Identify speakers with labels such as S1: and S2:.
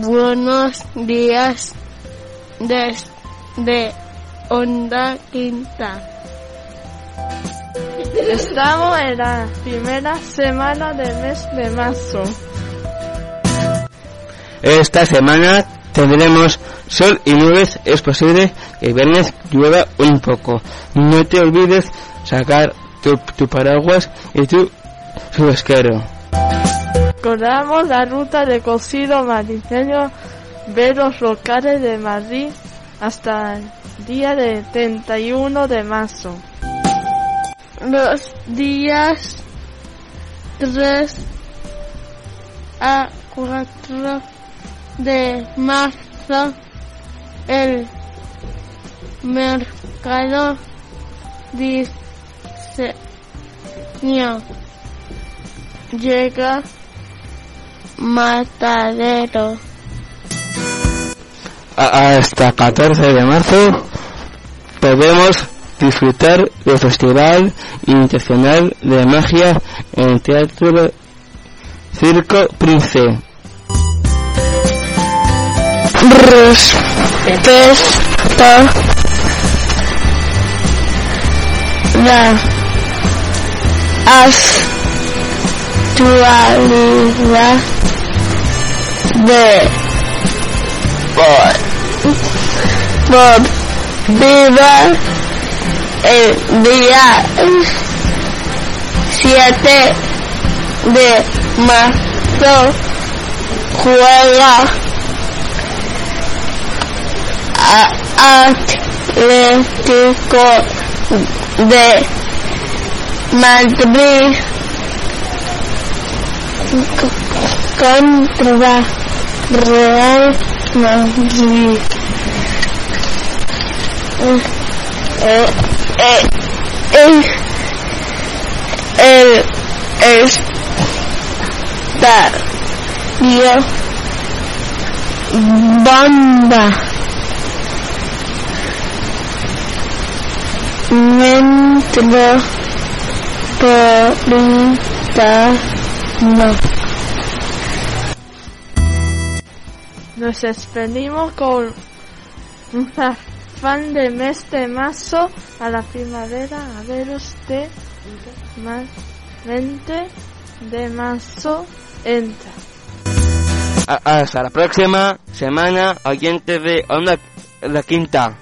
S1: buenos días desde Onda Quinta.
S2: Estamos en la primera semana del mes de marzo.
S3: Esta semana tendremos sol y nubes. Es posible que el viernes llueva un poco. No te olvides sacar tu, tu paraguas y tu chubasquero.
S2: Recordamos la ruta de cocido madrileño de los locales de Madrid hasta el día de 31 de marzo.
S1: Los días 3 a 4 de marzo el mercado diseño llega matadero
S3: Hasta 14 de marzo podemos disfrutar del Festival Internacional de Magia en el Teatro Circo Prince.
S1: respecto la actualidad de por viva el día 7 de marzo juega a- Atlético de Madrid contra Real Madrid. Eh, eh, eh, eh, el estadio Banda Metropolitano
S2: Nos despedimos con un fan de mes de marzo a la primavera a veros de más 20 de marzo entra.
S3: A- Hasta la próxima semana, oyentes de Onda La Quinta.